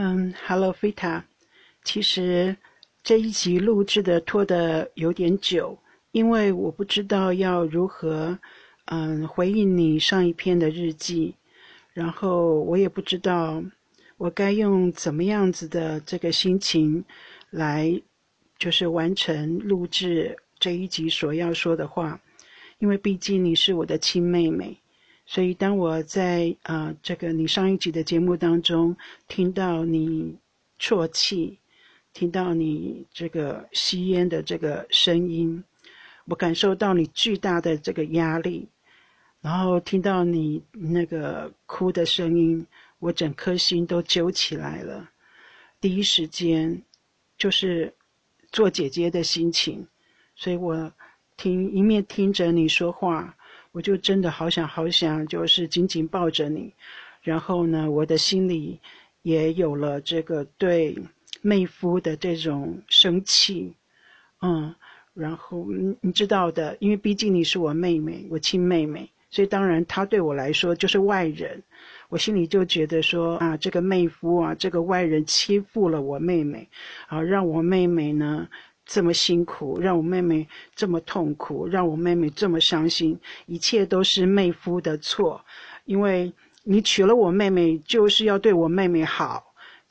嗯，Hello Fita，其实这一集录制的拖得有点久，因为我不知道要如何嗯回应你上一篇的日记，然后我也不知道我该用怎么样子的这个心情来就是完成录制这一集所要说的话，因为毕竟你是我的亲妹妹。所以，当我在啊这个你上一集的节目当中听到你啜泣，听到你这个吸烟的这个声音，我感受到你巨大的这个压力，然后听到你那个哭的声音，我整颗心都揪起来了。第一时间就是做姐姐的心情，所以我听一面听着你说话。我就真的好想好想，就是紧紧抱着你，然后呢，我的心里也有了这个对妹夫的这种生气，嗯，然后你知道的，因为毕竟你是我妹妹，我亲妹妹，所以当然他对我来说就是外人，我心里就觉得说啊，这个妹夫啊，这个外人欺负了我妹妹，啊，让我妹妹呢。这么辛苦，让我妹妹这么痛苦，让我妹妹这么伤心，一切都是妹夫的错，因为你娶了我妹妹，就是要对我妹妹好。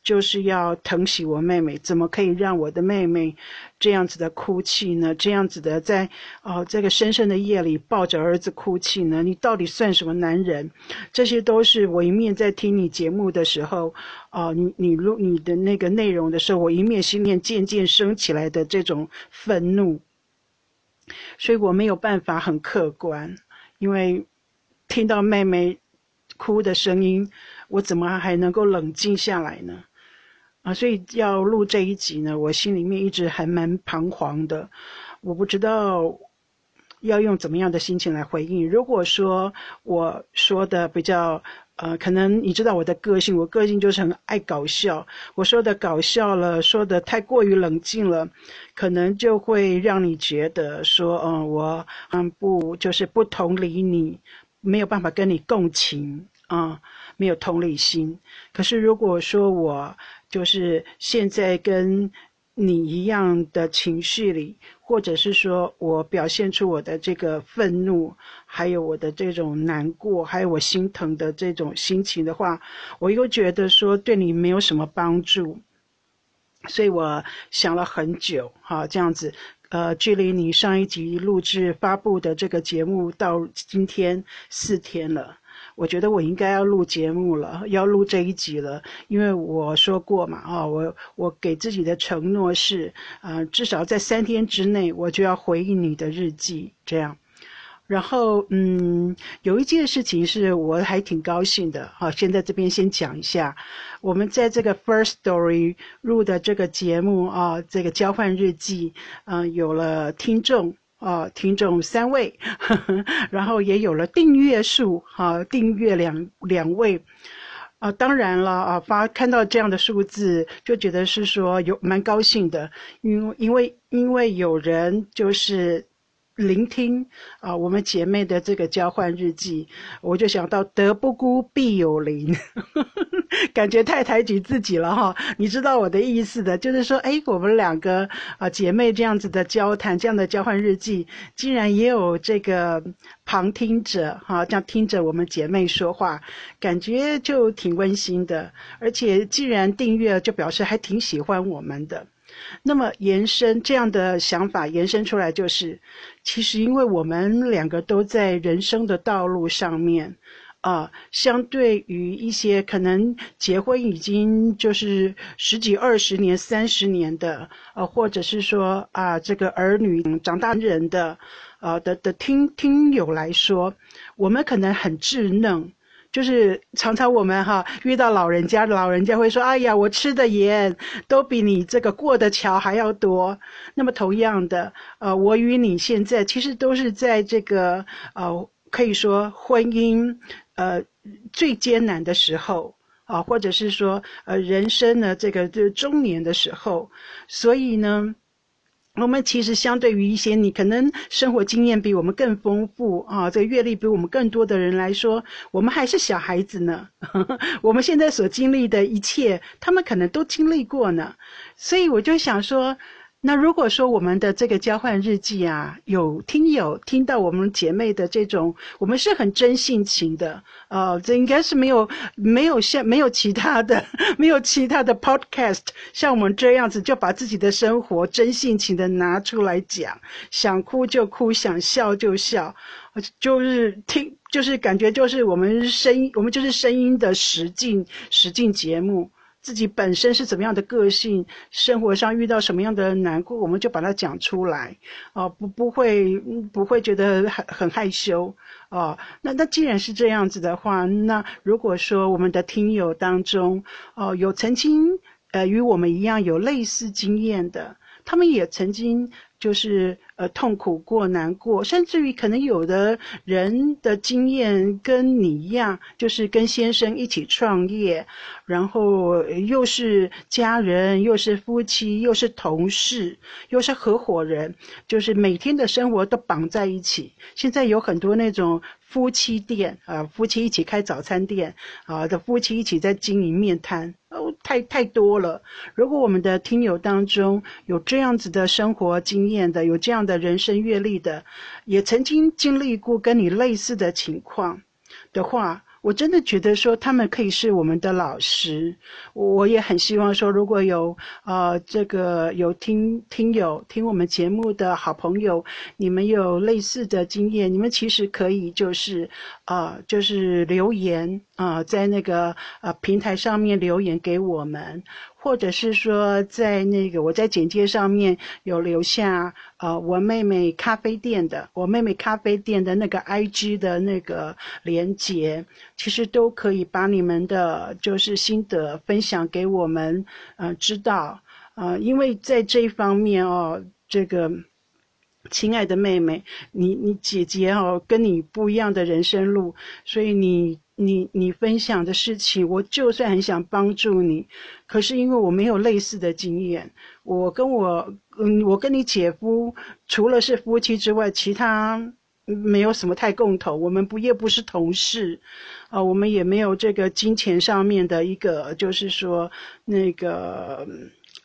就是要疼惜我妹妹，怎么可以让我的妹妹这样子的哭泣呢？这样子的在哦这个深深的夜里抱着儿子哭泣呢？你到底算什么男人？这些都是我一面在听你节目的时候，哦，你你录你的那个内容的时候，我一面心面渐渐升起来的这种愤怒，所以我没有办法很客观，因为听到妹妹哭的声音，我怎么还能够冷静下来呢？啊，所以要录这一集呢，我心里面一直还蛮彷徨的，我不知道要用怎么样的心情来回应。如果说我说的比较呃，可能你知道我的个性，我个性就是很爱搞笑，我说的搞笑了，说的太过于冷静了，可能就会让你觉得说，嗯，我嗯不就是不同理你，没有办法跟你共情啊，没有同理心。可是如果说我就是现在跟你一样的情绪里，或者是说我表现出我的这个愤怒，还有我的这种难过，还有我心疼的这种心情的话，我又觉得说对你没有什么帮助，所以我想了很久，哈，这样子，呃，距离你上一集录制发布的这个节目到今天四天了。我觉得我应该要录节目了，要录这一集了，因为我说过嘛，啊，我我给自己的承诺是，呃，至少在三天之内我就要回应你的日记，这样。然后，嗯，有一件事情是我还挺高兴的，好，先在这边先讲一下，我们在这个 First Story 录的这个节目啊，这个交换日记，嗯，有了听众。啊，听众三位，呵呵，然后也有了订阅数，哈，订阅两两位，啊，当然了，啊，发看到这样的数字，就觉得是说有蛮高兴的，因因为因为有人就是。聆听啊，我们姐妹的这个交换日记，我就想到德不孤必有邻，感觉太抬举自己了哈。你知道我的意思的，就是说，哎，我们两个啊姐妹这样子的交谈，这样的交换日记，竟然也有这个旁听者哈，这样听着我们姐妹说话，感觉就挺温馨的。而且既然订阅，就表示还挺喜欢我们的。那么延伸这样的想法延伸出来，就是其实因为我们两个都在人生的道路上面，啊，相对于一些可能结婚已经就是十几、二十年、三十年的，呃，或者是说啊，这个儿女长大人的，呃的的听听友来说，我们可能很稚嫩。就是常常我们哈遇到老人家，老人家会说：“哎呀，我吃的盐都比你这个过的桥还要多。”那么同样的，呃，我与你现在其实都是在这个呃，可以说婚姻呃最艰难的时候啊，或者是说呃人生呢这个就中年的时候，所以呢。我们其实相对于一些你可能生活经验比我们更丰富啊，这个阅历比我们更多的人来说，我们还是小孩子呢。我们现在所经历的一切，他们可能都经历过呢。所以我就想说。那如果说我们的这个交换日记啊，有听友听到我们姐妹的这种，我们是很真性情的，呃，这应该是没有没有像没有其他的 没有其他的 podcast 像我们这样子就把自己的生活真性情的拿出来讲，想哭就哭，想笑就笑，就是听就是感觉就是我们声音，我们就是声音的实境实境节目。自己本身是怎么样的个性，生活上遇到什么样的难过，我们就把它讲出来，哦，不不会不会觉得很很害羞，哦，那那既然是这样子的话，那如果说我们的听友当中，哦，有曾经呃与我们一样有类似经验的，他们也曾经。就是呃痛苦过、难过，甚至于可能有的人的经验跟你一样，就是跟先生一起创业，然后又是家人，又是夫妻，又是同事，又是合伙人，就是每天的生活都绑在一起。现在有很多那种。夫妻店啊，夫妻一起开早餐店啊，的夫妻一起在经营面摊哦，太太多了。如果我们的听友当中有这样子的生活经验的，有这样的人生阅历的，也曾经经历过跟你类似的情况的话。我真的觉得说他们可以是我们的老师，我也很希望说如果有呃这个有听听友听我们节目的好朋友，你们有类似的经验，你们其实可以就是啊就是留言啊在那个呃平台上面留言给我们。或者是说，在那个我在简介上面有留下，呃，我妹妹咖啡店的，我妹妹咖啡店的那个 I G 的那个连接，其实都可以把你们的就是心得分享给我们，呃，知道，呃，因为在这一方面哦，这个。亲爱的妹妹，你你姐姐哦，跟你不一样的人生路，所以你你你分享的事情，我就算很想帮助你，可是因为我没有类似的经验，我跟我嗯，我跟你姐夫除了是夫妻之外，其他没有什么太共同，我们不也不是同事，啊，我们也没有这个金钱上面的一个，就是说那个。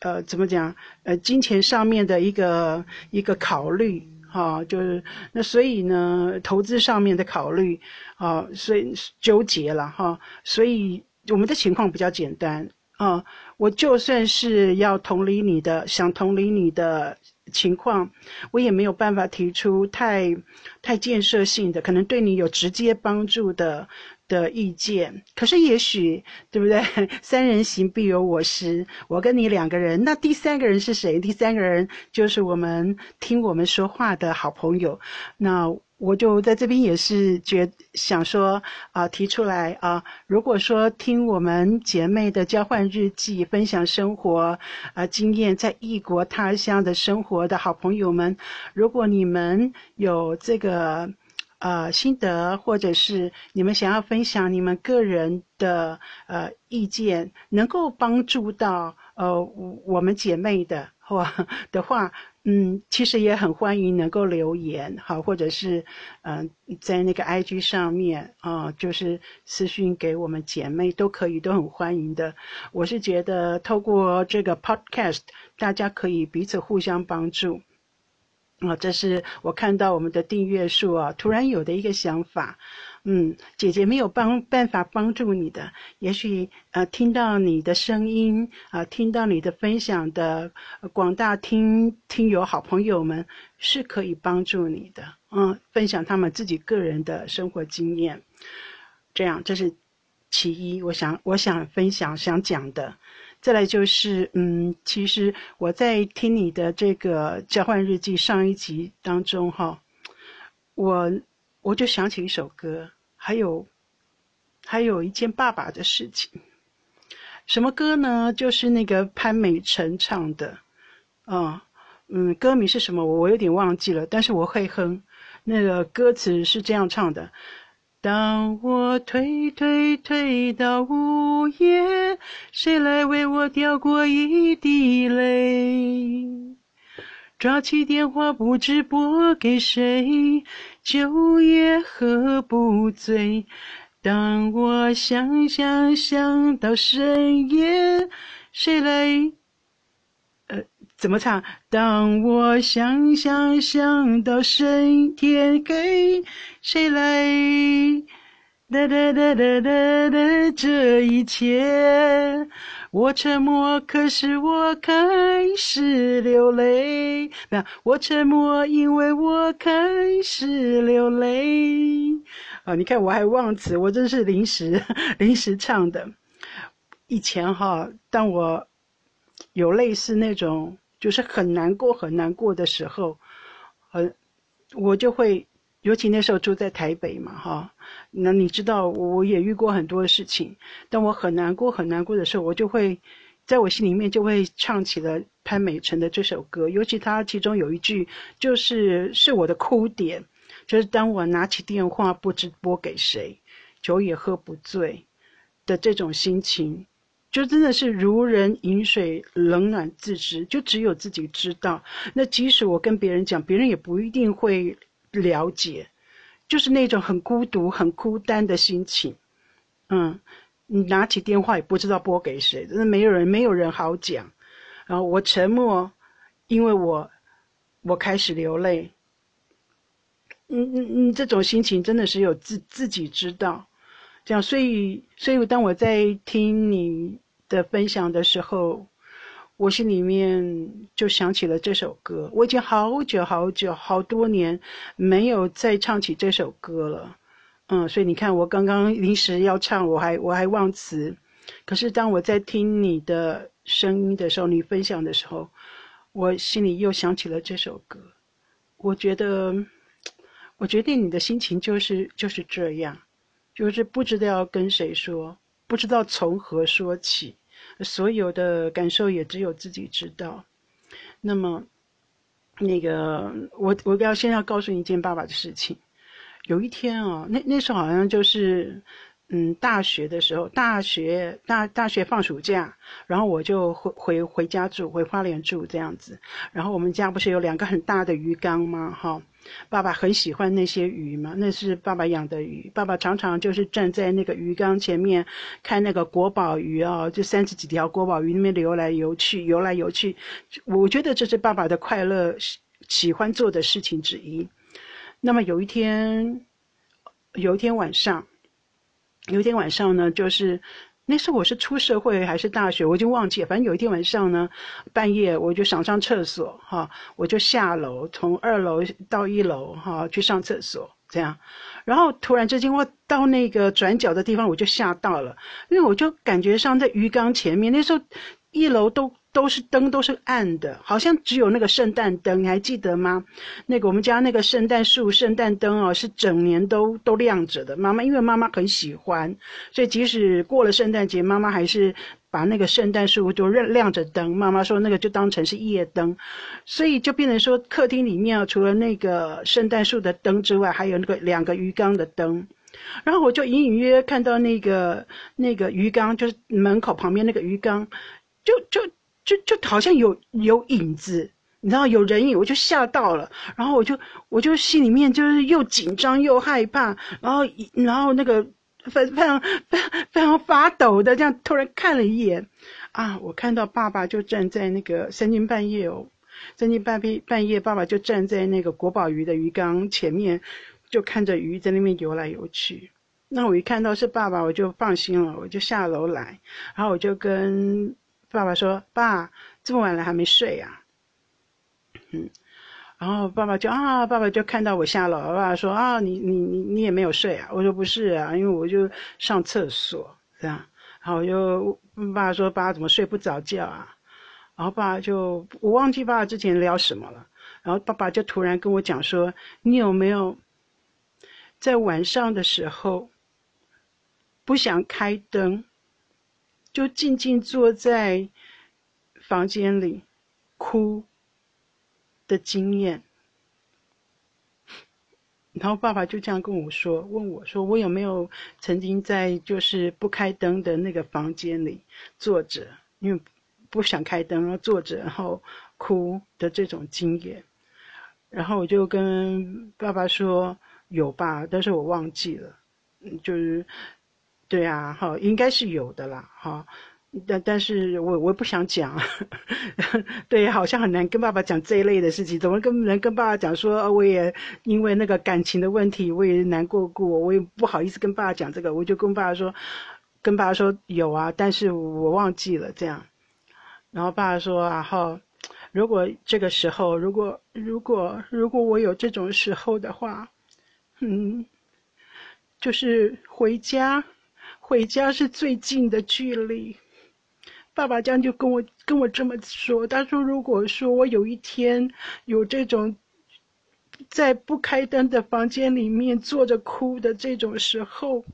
呃，怎么讲？呃，金钱上面的一个一个考虑，哈，就是那所以呢，投资上面的考虑，啊，所以纠结了哈。所以我们的情况比较简单啊。我就算是要同理你的，想同理你的情况，我也没有办法提出太太建设性的，可能对你有直接帮助的。的意见，可是也许对不对？三人行必有我师，我跟你两个人，那第三个人是谁？第三个人就是我们听我们说话的好朋友。那我就在这边也是觉想说啊，提出来啊，如果说听我们姐妹的交换日记，分享生活啊经验，在异国他乡的生活的好朋友们，如果你们有这个。呃，心得或者是你们想要分享你们个人的呃意见，能够帮助到呃我们姐妹的或的话，嗯，其实也很欢迎能够留言好，或者是嗯在那个 IG 上面啊，就是私信给我们姐妹都可以，都很欢迎的。我是觉得透过这个 Podcast，大家可以彼此互相帮助。啊，这是我看到我们的订阅数啊，突然有的一个想法。嗯，姐姐没有帮办法帮助你的，也许呃听到你的声音啊，听到你的分享的广大听听友好朋友们是可以帮助你的。嗯，分享他们自己个人的生活经验，这样这是其一，我想我想分享想讲的。再来就是，嗯，其实我在听你的这个交换日记上一集当中，哈，我我就想起一首歌，还有还有一件爸爸的事情。什么歌呢？就是那个潘美辰唱的，啊，嗯，歌名是什么？我我有点忘记了，但是我会哼。那个歌词是这样唱的。当我推推推到午夜，谁来为我掉过一滴泪？抓起电话不知拨给谁，酒也喝不醉。当我想想想到深夜，谁来？怎么唱？当我想想想到深天黑，谁来？哒哒哒哒哒哒，这一切，我沉默，可是我开始流泪。那我沉默，因为我开始流泪。啊，你看我还忘词，我真是临时 临时唱的。以前哈，当我有类似那种就是很难过很难过的时候，很我就会，尤其那时候住在台北嘛，哈，那你知道我也遇过很多事情。当我很难过很难过的时候，我就会在我心里面就会唱起了潘美辰的这首歌，尤其他其中有一句就是是我的哭点。就是当我拿起电话不知拨给谁，酒也喝不醉的这种心情，就真的是如人饮水，冷暖自知，就只有自己知道。那即使我跟别人讲，别人也不一定会了解，就是那种很孤独、很孤单的心情。嗯，你拿起电话也不知道拨给谁，真的没有人，没有人好讲。然后我沉默，因为我我开始流泪。嗯嗯嗯，这种心情真的是有自自己知道，这样，所以所以当我在听你的分享的时候，我心里面就想起了这首歌。我已经好久好久好多年没有再唱起这首歌了，嗯，所以你看，我刚刚临时要唱，我还我还忘词，可是当我在听你的声音的时候，你分享的时候，我心里又想起了这首歌，我觉得。我决定你的心情就是就是这样，就是不知道要跟谁说，不知道从何说起，所有的感受也只有自己知道。那么，那个我我要先要告诉你一件爸爸的事情。有一天啊，那那时候好像就是。嗯，大学的时候，大学大大学放暑假，然后我就回回回家住，回花莲住这样子。然后我们家不是有两个很大的鱼缸吗？哈，爸爸很喜欢那些鱼嘛，那是爸爸养的鱼。爸爸常常就是站在那个鱼缸前面，看那个国宝鱼啊，就三十几条国宝鱼那边游来游去，游来游去。我觉得这是爸爸的快乐，喜欢做的事情之一。那么有一天，有一天晚上。有一天晚上呢，就是那时候我是出社会还是大学，我已经忘记了。反正有一天晚上呢，半夜我就想上厕所，哈，我就下楼，从二楼到一楼，哈，去上厕所，这样。然后突然之间，我到那个转角的地方，我就吓到了，因为我就感觉上在鱼缸前面，那时候一楼都。都是灯，都是暗的，好像只有那个圣诞灯，你还记得吗？那个我们家那个圣诞树、圣诞灯哦，是整年都都亮着的。妈妈因为妈妈很喜欢，所以即使过了圣诞节，妈妈还是把那个圣诞树就亮着灯。妈妈说那个就当成是夜灯，所以就变成说客厅里面啊，除了那个圣诞树的灯之外，还有那个两个鱼缸的灯。然后我就隐隐约约看到那个那个鱼缸，就是门口旁边那个鱼缸，就就。就就好像有有影子，你知道有人影，我就吓到了，然后我就我就心里面就是又紧张又害怕，然后然后那个非非常非常非常发抖的这样突然看了一眼，啊，我看到爸爸就站在那个三更半夜哦，三更半夜半夜，爸爸就站在那个国宝鱼的鱼缸前面，就看着鱼在那边游来游去。那我一看到是爸爸，我就放心了，我就下楼来，然后我就跟。爸爸说：“爸，这么晚了还没睡呀？”嗯，然后爸爸就啊，爸爸就看到我下楼，爸爸说：“啊，你你你你也没有睡啊？”我说：“不是啊，因为我就上厕所这样。”然后我就爸爸说：“爸怎么睡不着觉啊？”然后爸爸就我忘记爸爸之前聊什么了。然后爸爸就突然跟我讲说：“你有没有在晚上的时候不想开灯？”就静静坐在房间里哭的经验，然后爸爸就这样跟我说，问我说我有没有曾经在就是不开灯的那个房间里坐着，因为不想开灯，然后坐着，然后哭的这种经验。然后我就跟爸爸说有吧，但是我忘记了，嗯，就是，对啊，哈，应该是有的啦，哈，但但是我我不想讲，对，好像很难跟爸爸讲这一类的事情，怎么跟能跟爸爸讲说，我也因为那个感情的问题，我也难过过，我也不好意思跟爸爸讲这个，我就跟爸爸说，跟爸爸说有啊，但是我忘记了这样，然后爸爸说，然后。如果这个时候，如果如果如果我有这种时候的话，嗯，就是回家，回家是最近的距离。爸爸这样就跟我跟我这么说。他说，如果说我有一天有这种在不开灯的房间里面坐着哭的这种时候，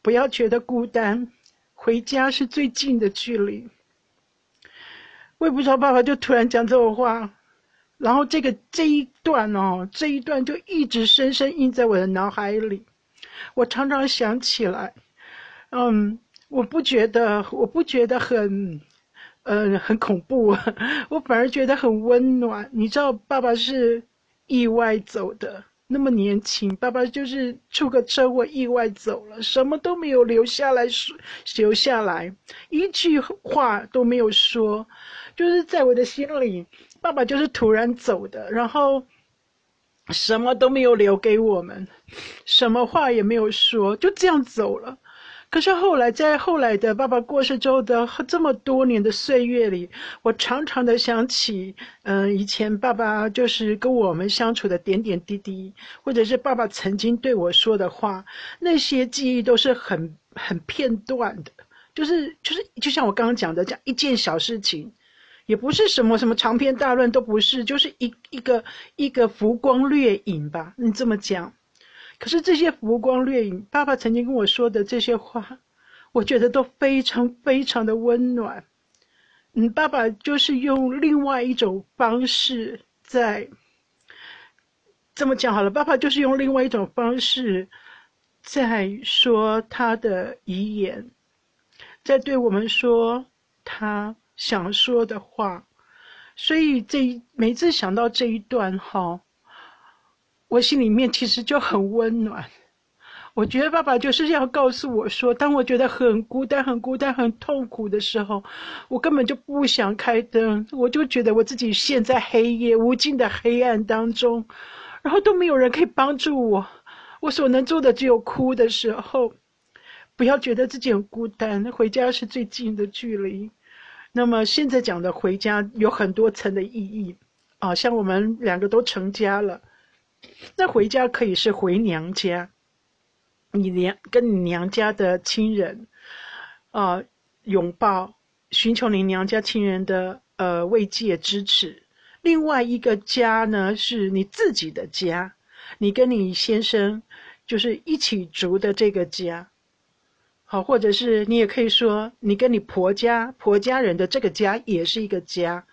不要觉得孤单，回家是最近的距离。我也不知道，爸爸就突然讲这种话，然后这个这一段哦，这一段就一直深深印在我的脑海里。我常常想起来，嗯，我不觉得，我不觉得很，呃，很恐怖，我反而觉得很温暖。你知道，爸爸是意外走的。那么年轻，爸爸就是出个车祸意外走了，什么都没有留下来说，留下来一句话都没有说，就是在我的心里，爸爸就是突然走的，然后什么都没有留给我们，什么话也没有说，就这样走了。可是后来，在后来的爸爸过世之后的这么多年的岁月里，我常常的想起，嗯，以前爸爸就是跟我们相处的点点滴滴，或者是爸爸曾经对我说的话，那些记忆都是很很片段的，就是就是就像我刚刚讲的，讲一件小事情，也不是什么什么长篇大论，都不是，就是一一个一个浮光掠影吧，你这么讲。可是这些浮光掠影，爸爸曾经跟我说的这些话，我觉得都非常非常的温暖。嗯，爸爸就是用另外一种方式在这么讲好了。爸爸就是用另外一种方式在说他的遗言，在对我们说他想说的话。所以这一每次想到这一段，哈。我心里面其实就很温暖，我觉得爸爸就是要告诉我说，当我觉得很孤单、很孤单、很痛苦的时候，我根本就不想开灯，我就觉得我自己陷在黑夜、无尽的黑暗当中，然后都没有人可以帮助我，我所能做的只有哭的时候。不要觉得自己很孤单，回家是最近的距离。那么现在讲的回家有很多层的意义啊，像我们两个都成家了。那回家可以是回娘家，你娘跟你娘家的亲人，啊，拥抱，寻求你娘家亲人的呃慰藉支持。另外一个家呢，是你自己的家，你跟你先生就是一起住的这个家。好，或者是你也可以说，你跟你婆家婆家人的这个家也是一个家，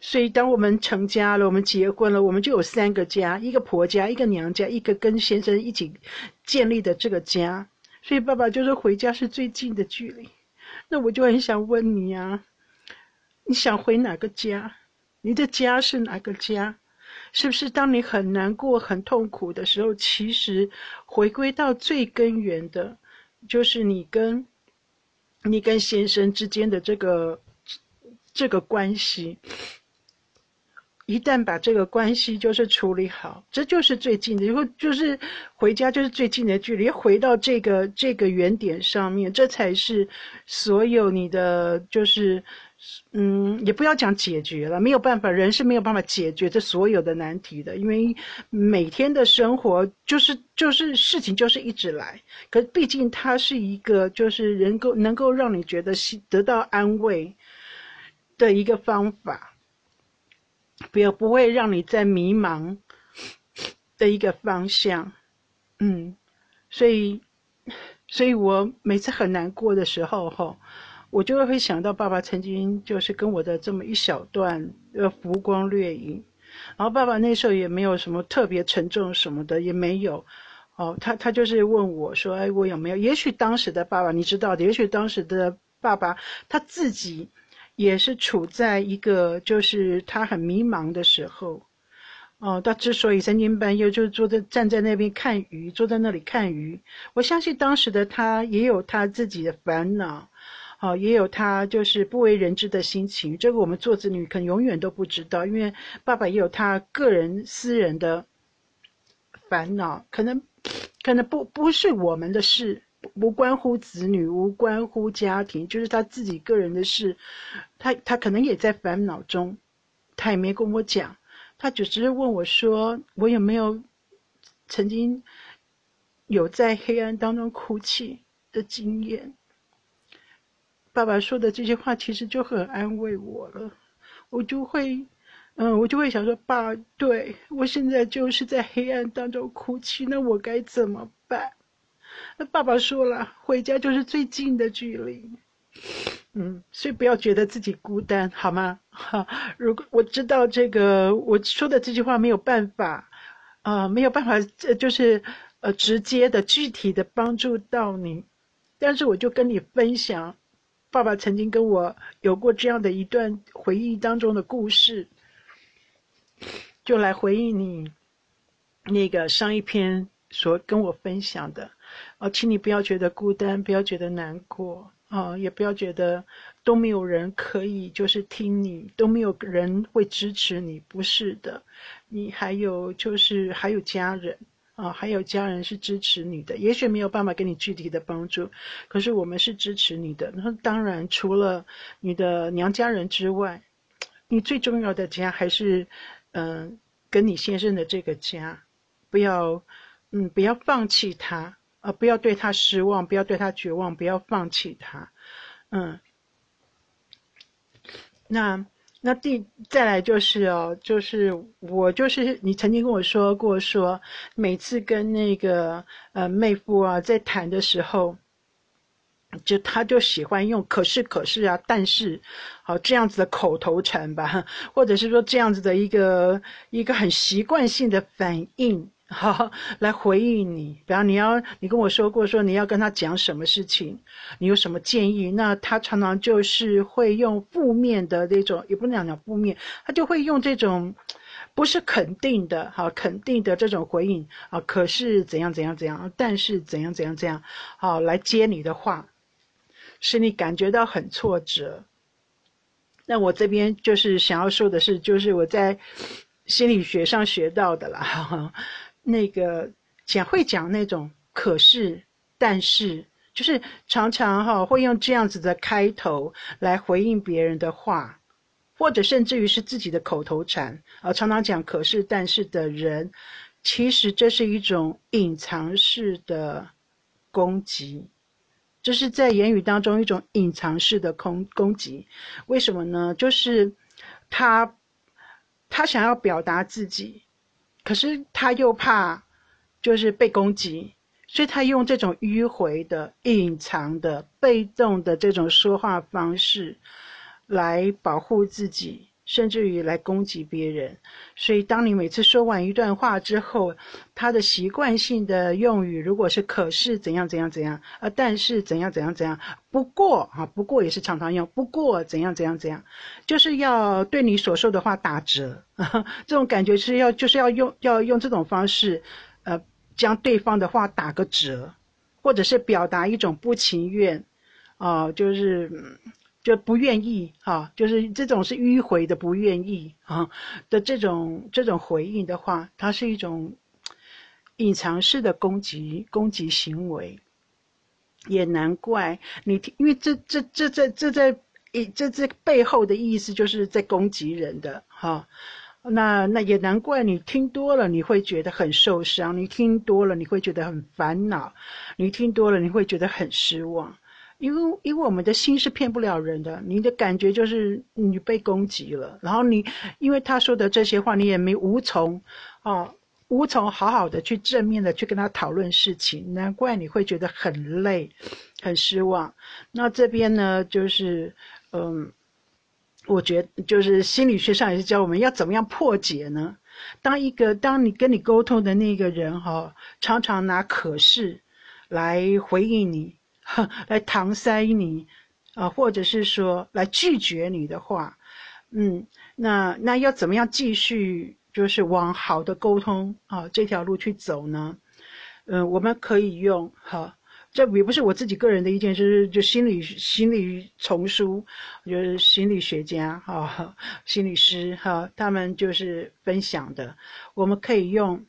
所以当我们成家了，我们结婚了，我们就有三个家：一个婆家，一个娘家，一个跟先生一起建立的这个家。所以爸爸就是回家是最近的距离。那我就很想问你啊，你想回哪个家？你的家是哪个家？是不是当你很难过、很痛苦的时候，其实回归到最根源的？就是你跟，你跟先生之间的这个这个关系，一旦把这个关系就是处理好，这就是最近的，以后就是回家就是最近的距离，回到这个这个原点上面，这才是所有你的就是。嗯，也不要讲解决了，没有办法，人是没有办法解决这所有的难题的，因为每天的生活就是就是事情就是一直来，可毕竟它是一个就是能够能够让你觉得得到安慰的一个方法，不要不会让你在迷茫的一个方向，嗯，所以所以我每次很难过的时候，哈。我就会想到爸爸曾经就是跟我的这么一小段呃浮光掠影，然后爸爸那时候也没有什么特别沉重什么的也没有，哦，他他就是问我说，哎，我有没有？也许当时的爸爸你知道的，也许当时的爸爸他自己也是处在一个就是他很迷茫的时候。哦，他之所以三更半夜就坐在站在那边看鱼，坐在那里看鱼，我相信当时的他也有他自己的烦恼，哦，也有他就是不为人知的心情。这个我们做子女可能永远都不知道，因为爸爸也有他个人私人的烦恼，可能可能不不是我们的事，无关乎子女，无关乎家庭，就是他自己个人的事，他他可能也在烦恼中，他也没跟我讲。他只是问我说：“我有没有曾经有在黑暗当中哭泣的经验？”爸爸说的这些话其实就很安慰我了。我就会，嗯，我就会想说：“爸，对我现在就是在黑暗当中哭泣，那我该怎么办？”那爸爸说了：“回家就是最近的距离。”嗯，所以不要觉得自己孤单，好吗？哈，如果我知道这个我说的这句话没有办法，啊，没有办法，呃，就是呃，直接的、具体的帮助到你，但是我就跟你分享，爸爸曾经跟我有过这样的一段回忆当中的故事，就来回应你那个上一篇所跟我分享的，啊，请你不要觉得孤单，不要觉得难过。啊，也不要觉得都没有人可以就是听你，都没有人会支持你，不是的，你还有就是还有家人啊，还有家人是支持你的，也许没有办法给你具体的帮助，可是我们是支持你的。那当然，除了你的娘家人之外，你最重要的家还是嗯，跟你先生的这个家，不要嗯，不要放弃他。啊！不要对他失望，不要对他绝望，不要放弃他。嗯，那那第再来就是哦，就是我就是你曾经跟我说过，说每次跟那个呃妹夫啊在谈的时候，就他就喜欢用可是可是啊，但是好这样子的口头禅吧，或者是说这样子的一个一个很习惯性的反应。好，来回应你。比方你要，你跟我说过，说你要跟他讲什么事情，你有什么建议？那他常常就是会用负面的那种，也不能讲负面，他就会用这种不是肯定的，好肯定的这种回应啊。可是怎样怎样怎样，但是怎样怎样怎样，好来接你的话，使你感觉到很挫折。那我这边就是想要说的是，就是我在心理学上学到的啦。那个讲会讲那种可是但是，就是常常哈会用这样子的开头来回应别人的话，或者甚至于是自己的口头禅啊，常常讲可是但是的人，其实这是一种隐藏式的攻击，这是在言语当中一种隐藏式的攻攻击。为什么呢？就是他他想要表达自己。可是他又怕，就是被攻击，所以他用这种迂回的、隐藏的、被动的这种说话方式，来保护自己。甚至于来攻击别人，所以当你每次说完一段话之后，他的习惯性的用语如果是“可是怎样怎样怎样”，啊，但是怎样怎样怎样，不过啊，不过也是常常用，不过怎样怎样怎样，就是要对你所说的话打折，这种感觉是要就是要用要用这种方式，呃，将对方的话打个折，或者是表达一种不情愿，啊，就是。就不愿意哈，就是这种是迂回的不愿意啊的这种这种回应的话，它是一种隐藏式的攻击攻击行为，也难怪你，因为这这这这这在一这这背后的意思就是在攻击人的哈，那那也难怪你听多了你会觉得很受伤，你听多了你会觉得很烦恼，你听多了你会觉得很失望。因为因为我们的心是骗不了人的，你的感觉就是你被攻击了，然后你因为他说的这些话，你也没无从，啊，无从好好的去正面的去跟他讨论事情，难怪你会觉得很累，很失望。那这边呢，就是嗯，我觉就是心理学上也是教我们要怎么样破解呢？当一个当你跟你沟通的那个人哈，常常拿可是来回应你。来搪塞你，啊，或者是说来拒绝你的话，嗯，那那要怎么样继续就是往好的沟通啊这条路去走呢？嗯，我们可以用哈，这也不是我自己个人的意见，就是就心理心理丛书，就是心理学家哈、心理师哈，他们就是分享的，我们可以用。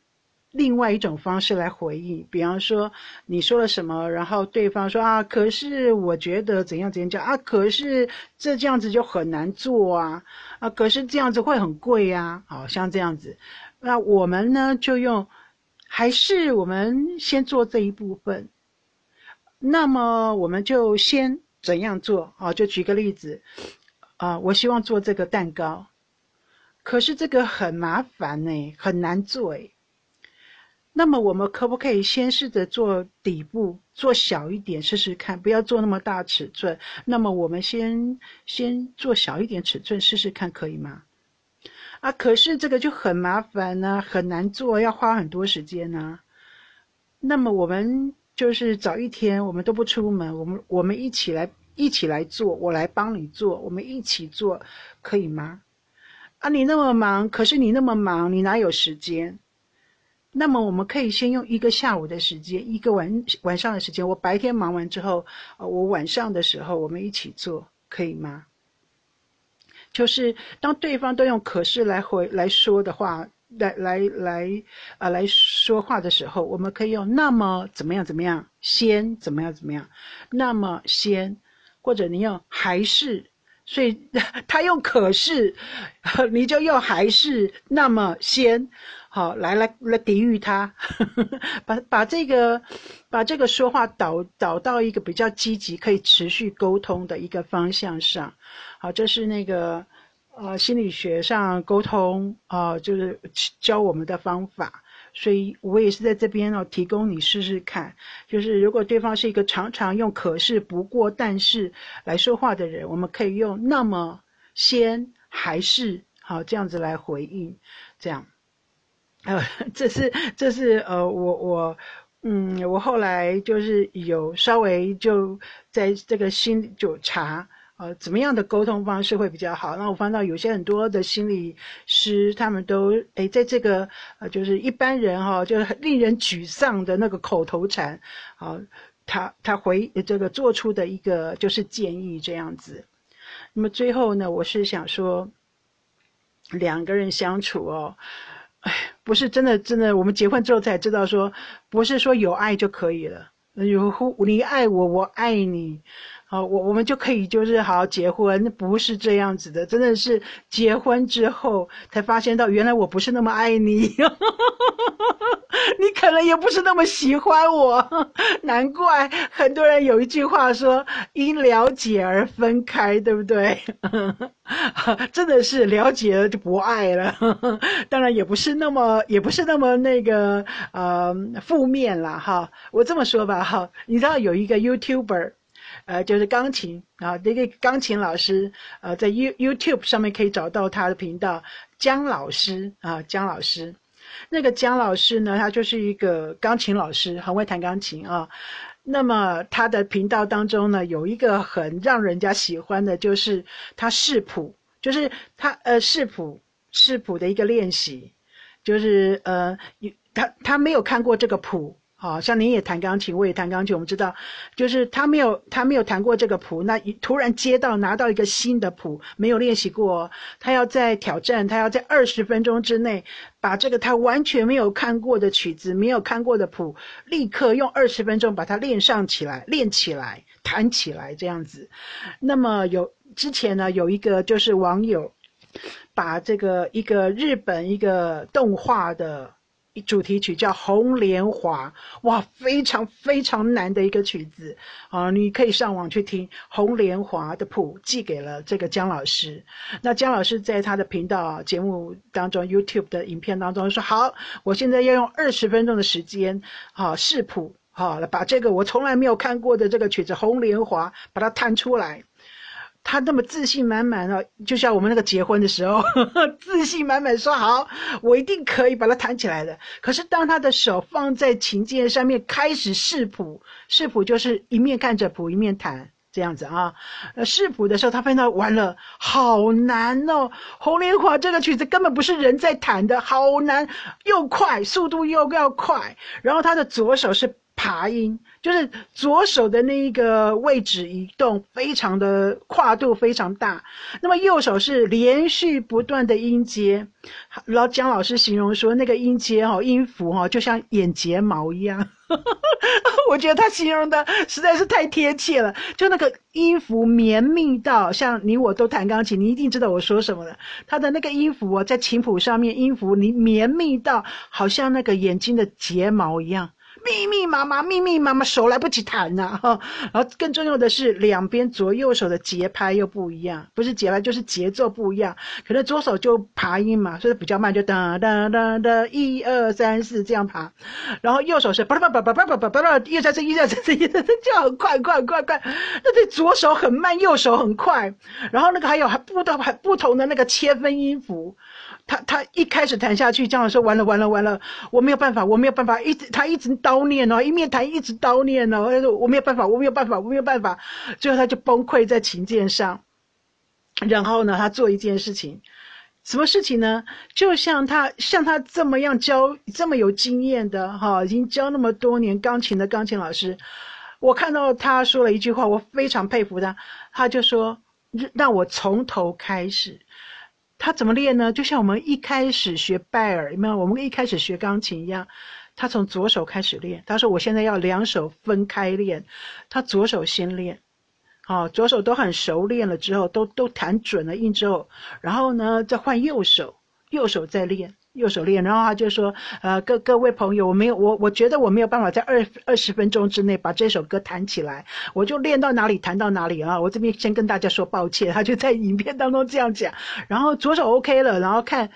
另外一种方式来回应，比方说你说了什么，然后对方说啊，可是我觉得怎样怎样讲啊，可是这这样子就很难做啊，啊，可是这样子会很贵呀，好像这样子，那我们呢就用，还是我们先做这一部分，那么我们就先怎样做啊？就举个例子，啊，我希望做这个蛋糕，可是这个很麻烦呢，很难做诶。那么我们可不可以先试着做底部，做小一点试试看，不要做那么大尺寸。那么我们先先做小一点尺寸试试看，可以吗？啊，可是这个就很麻烦呢，很难做，要花很多时间呢。那么我们就是早一天，我们都不出门，我们我们一起来一起来做，我来帮你做，我们一起做，可以吗？啊，你那么忙，可是你那么忙，你哪有时间？那么我们可以先用一个下午的时间，一个晚晚上的时间。我白天忙完之后，呃，我晚上的时候我们一起做，可以吗？就是当对方都用可是来回来说的话，来来来啊来说话的时候，我们可以用那么怎么样怎么样，先怎么样怎么样，那么先，或者你用还是，所以 他用可是，你就用还是那么先。好，来来来抵御他，把把这个把这个说话导导到一个比较积极、可以持续沟通的一个方向上。好，这是那个呃心理学上沟通啊，就是教我们的方法。所以我也是在这边哦，提供你试试看。就是如果对方是一个常常用可是、不过、但是来说话的人，我们可以用那么、先、还是好这样子来回应，这样。呃，这是这是呃，我我嗯，我后来就是有稍微就在这个心就查呃，怎么样的沟通方式会比较好。那我翻到有些很多的心理师，他们都诶，在这个呃，就是一般人哈，就是令人沮丧的那个口头禅，啊，他他回这个做出的一个就是建议这样子。那么最后呢，我是想说，两个人相处哦。哎，不是真的，真的，我们结婚之后才知道，说不是说有爱就可以了。有你爱我，我爱你。好，我我们就可以就是好好结婚，那不是这样子的，真的是结婚之后才发现到，原来我不是那么爱你，你可能也不是那么喜欢我，难怪很多人有一句话说因了解而分开，对不对？真的是了解了就不爱了，当然也不是那么也不是那么那个呃负面了哈。我这么说吧哈，你知道有一个 YouTuber。呃，就是钢琴啊，这个钢琴老师，呃，在 You YouTube 上面可以找到他的频道，姜老师啊，姜老师，那个姜老师呢，他就是一个钢琴老师，很会弹钢琴啊。那么他的频道当中呢，有一个很让人家喜欢的，就是他视谱，就是他呃视谱视谱的一个练习，就是呃，他他没有看过这个谱。好像你也弹钢琴，我也弹钢琴，我们知道，就是他没有他没有弹过这个谱，那突然接到拿到一个新的谱，没有练习过，他要在挑战，他要在二十分钟之内把这个他完全没有看过的曲子、没有看过的谱，立刻用二十分钟把它练上起来、练起来、弹起来这样子。那么有之前呢，有一个就是网友把这个一个日本一个动画的。主题曲叫《红莲华》，哇，非常非常难的一个曲子啊！你可以上网去听《红莲华》的谱，寄给了这个姜老师。那姜老师在他的频道节目当中，YouTube 的影片当中说：“好，我现在要用二十分钟的时间，好试谱，好把这个我从来没有看过的这个曲子《红莲华》把它弹出来。”他那么自信满满哦，就像我们那个结婚的时候，自信满满说：“好，我一定可以把它弹起来的。”可是当他的手放在琴键上面开始试谱，试谱就是一面看着谱一面弹，这样子啊。呃，视谱的时候，他发现到完了，好难哦，《红莲华》这个曲子根本不是人在弹的，好难，又快，速度又要快，然后他的左手是。爬音就是左手的那一个位置移动，非常的跨度非常大。那么右手是连续不断的音阶，老姜老师形容说那个音阶哈音符哈就像眼睫毛一样。我觉得他形容的实在是太贴切了，就那个音符绵密到像你我都弹钢琴，你一定知道我说什么了。他的那个音符哦，在琴谱上面音符你绵密到好像那个眼睛的睫毛一样。密密麻麻，密密麻麻，手来不及弹呐哈。然后更重要的是，两边左右手的节拍又不一样，不是节拍就是节奏不一样。可能左手就爬音嘛，所以比较慢，就哒哒哒哒，一二三四这样爬。然后右手是叭叭叭叭叭叭叭叭叭，一二三四，一二三四，一二三四，就很快快快快。那对左手很慢，右手很快。然后那个还有还不同还不同的那个切分音符。他他一开始弹下去，这样说完了完了完了，我没有办法，我没有办法，一直他一直叨念哦，一面弹一直叨念哦，我没有办法，我没有办法，我没有办法，最后他就崩溃在琴键上。然后呢，他做一件事情，什么事情呢？就像他像他这么样教这么有经验的哈，已经教那么多年钢琴的钢琴老师，我看到他说了一句话，我非常佩服他，他就说让我从头开始。他怎么练呢？就像我们一开始学拜耳，有没有？我们一开始学钢琴一样，他从左手开始练。他说：“我现在要两手分开练。”他左手先练，好，左手都很熟练了之后，都都弹准了音之后，然后呢，再换右手，右手再练。右手练，然后他就说：“呃，各各位朋友，我没有我我觉得我没有办法在二二十分钟之内把这首歌弹起来，我就练到哪里弹到哪里啊！我这边先跟大家说抱歉。”他就在影片当中这样讲，然后左手 OK 了，然后看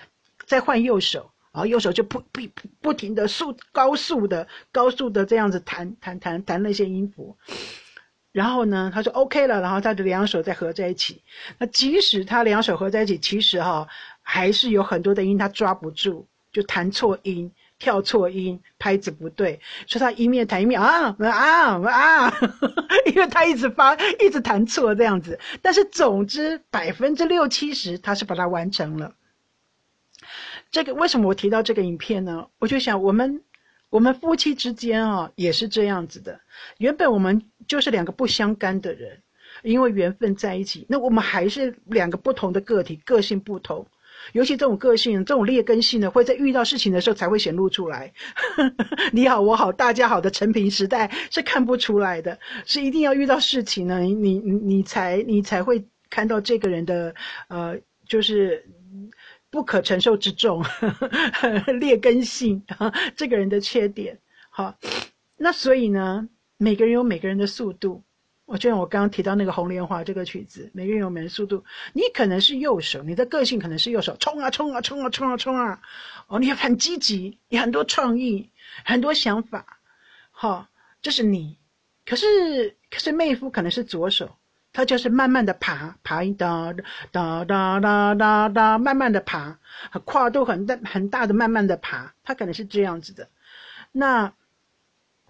再换右手，然后右手就不不不停的速高速的高速的这样子弹弹弹弹那些音符，然后呢，他说 OK 了，然后他的两手再合在一起。那即使他两手合在一起，其实哈。还是有很多的音他抓不住，就弹错音、跳错音、拍子不对，所以他一面弹一面啊啊啊，因为他一直发、一直弹错这样子。但是总之百分之六七十他是把它完成了。这个为什么我提到这个影片呢？我就想我们我们夫妻之间啊也是这样子的。原本我们就是两个不相干的人，因为缘分在一起，那我们还是两个不同的个体，个性不同。尤其这种个性、这种劣根性呢，会在遇到事情的时候才会显露出来。你好，我好，大家好的成平时代是看不出来的，是一定要遇到事情呢，你你你才你才会看到这个人的呃，就是不可承受之重，劣根性啊，这个人的缺点。好，那所以呢，每个人有每个人的速度。我就像我刚刚提到那个《红莲花》这个曲子，每个人有每个人速度。你可能是右手，你的个性可能是右手，冲啊冲啊冲啊冲啊冲啊！哦，你很积极，你很多创意，很多想法，好，这是你。可是可是妹夫可能是左手，他就是慢慢的爬，爬一哒哒哒哒哒哒，慢慢的爬，跨度很大很大的慢慢的爬，他可能是这样子的。那。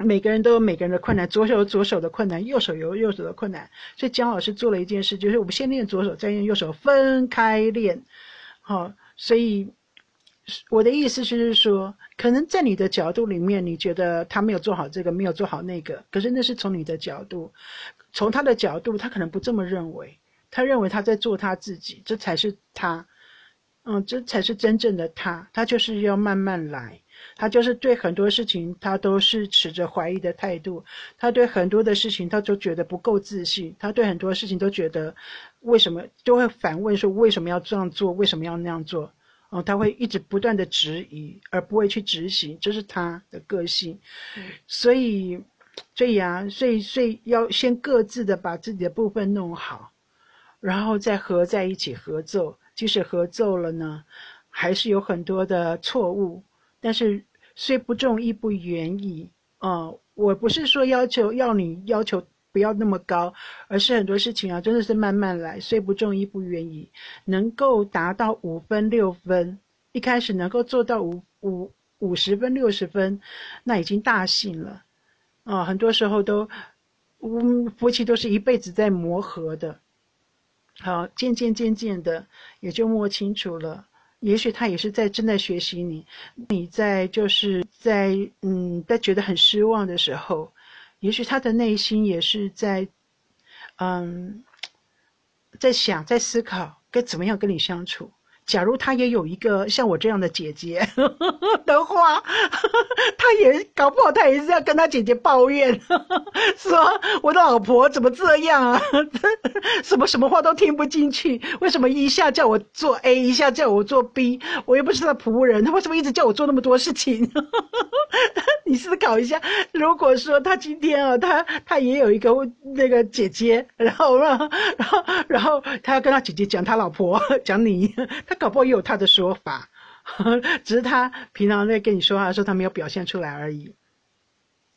每个人都有每个人的困难，左手有左手的困难，右手有右手的困难。所以姜老师做了一件事，就是我们先练左手，再练右手，分开练。好，所以我的意思就是说，可能在你的角度里面，你觉得他没有做好这个，没有做好那个，可是那是从你的角度，从他的角度，他可能不这么认为，他认为他在做他自己，这才是他，嗯，这才是真正的他，他就是要慢慢来。他就是对很多事情，他都是持着怀疑的态度。他对很多的事情，他都觉得不够自信。他对很多事情都觉得，为什么就会反问说为什么要这样做？为什么要那样做？哦，他会一直不断的质疑，而不会去执行，这是他的个性。所以，所以啊，所以，所以要先各自的把自己的部分弄好，然后再合在一起合奏。即使合奏了呢，还是有很多的错误，但是。虽不中，亦不远矣。啊，我不是说要求要你要求不要那么高，而是很多事情啊，真的是慢慢来。虽不中，亦不远矣。能够达到五分六分，一开始能够做到五五五十分六十分，那已经大幸了。啊，很多时候都嗯，夫妻都是一辈子在磨合的。好，渐渐渐渐的也就摸清楚了。也许他也是在正在学习你，你在就是在嗯在觉得很失望的时候，也许他的内心也是在嗯在想在思考该怎么样跟你相处。假如他也有一个像我这样的姐姐 的话，他也搞不好他也是要跟他姐姐抱怨，说我的老婆怎么这样啊？什么什么话都听不进去，为什么一下叫我做 A，一下叫我做 B？我又不是他仆人，他为什么一直叫我做那么多事情？你思考一下，如果说他今天啊，他他也有一个那个姐姐，然后让然后然后他要跟他姐姐讲他老婆讲你，他。搞不好也有他的说法，只是他平常在跟你说话的时候，他没有表现出来而已。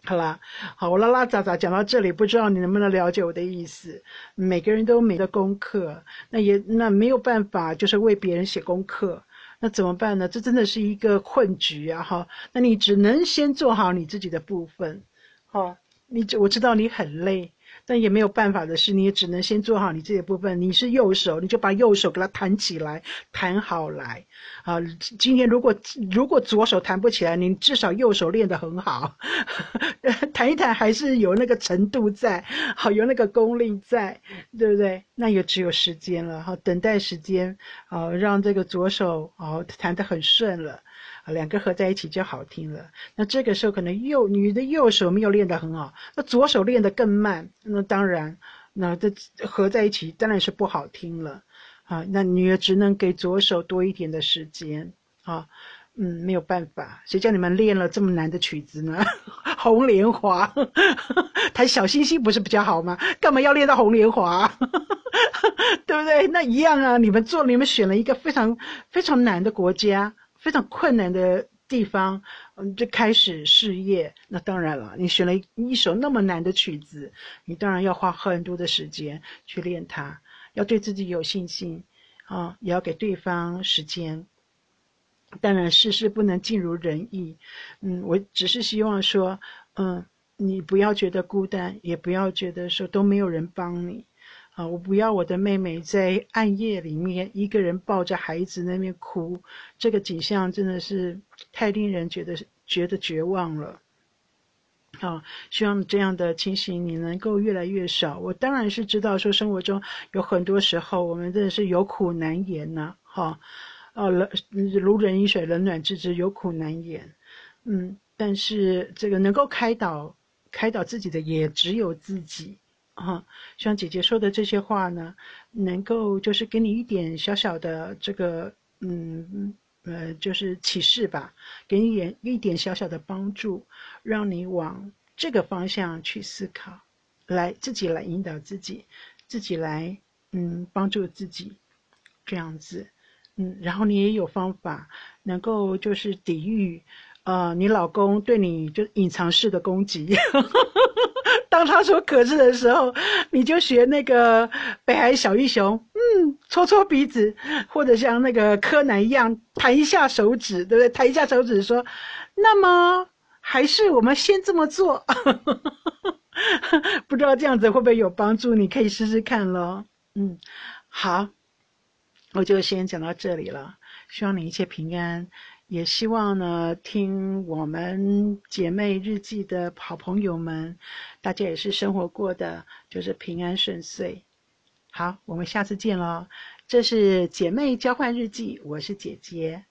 好啦，好，我拉拉杂杂讲到这里，不知道你能不能了解我的意思？每个人都有每个功课，那也那没有办法，就是为别人写功课，那怎么办呢？这真的是一个困局啊！哈，那你只能先做好你自己的部分。好，你我知道你很累。但也没有办法的是，你也只能先做好你这些部分。你是右手，你就把右手给它弹起来，弹好来。啊，今天如果如果左手弹不起来，你至少右手练得很好，弹一弹还是有那个程度在，好有那个功力在，对不对？那也只有时间了，哈，等待时间，啊，让这个左手哦弹得很顺了。啊，两个合在一起就好听了。那这个时候可能右女的右手没有练得很好，那左手练得更慢。那当然，那这合在一起当然是不好听了。啊，那女儿只能给左手多一点的时间。啊，嗯，没有办法，谁叫你们练了这么难的曲子呢？红莲华，弹小星星不是比较好吗？干嘛要练到红莲华？对不对？那一样啊，你们做，你们选了一个非常非常难的国家。非常困难的地方，嗯，就开始事业。那当然了，你选了一首那么难的曲子，你当然要花很多的时间去练它，要对自己有信心啊，也要给对方时间。当然，事事不能尽如人意。嗯，我只是希望说，嗯，你不要觉得孤单，也不要觉得说都没有人帮你。啊！我不要我的妹妹在暗夜里面一个人抱着孩子那边哭，这个景象真的是太令人觉得觉得绝望了。啊，希望这样的情形你能够越来越少。我当然是知道说生活中有很多时候我们真的是有苦难言呐。哈，哦，冷如人饮水，冷暖自知，有苦难言。嗯，但是这个能够开导开导自己的也只有自己。啊，像姐姐说的这些话呢，能够就是给你一点小小的这个，嗯呃，就是启示吧，给你一点小小的帮助，让你往这个方向去思考，来自己来引导自己，自己来嗯帮助自己，这样子，嗯，然后你也有方法能够就是抵御，呃，你老公对你就隐藏式的攻击。当他说“可是”的时候，你就学那个北海小英雄，嗯，搓搓鼻子，或者像那个柯南一样弹一下手指，对不对？弹一下手指说：“那么还是我们先这么做。”不知道这样子会不会有帮助？你可以试试看咯。嗯，好，我就先讲到这里了。希望你一切平安。也希望呢，听我们姐妹日记的好朋友们，大家也是生活过的，就是平安顺遂。好，我们下次见喽。这是姐妹交换日记，我是姐姐。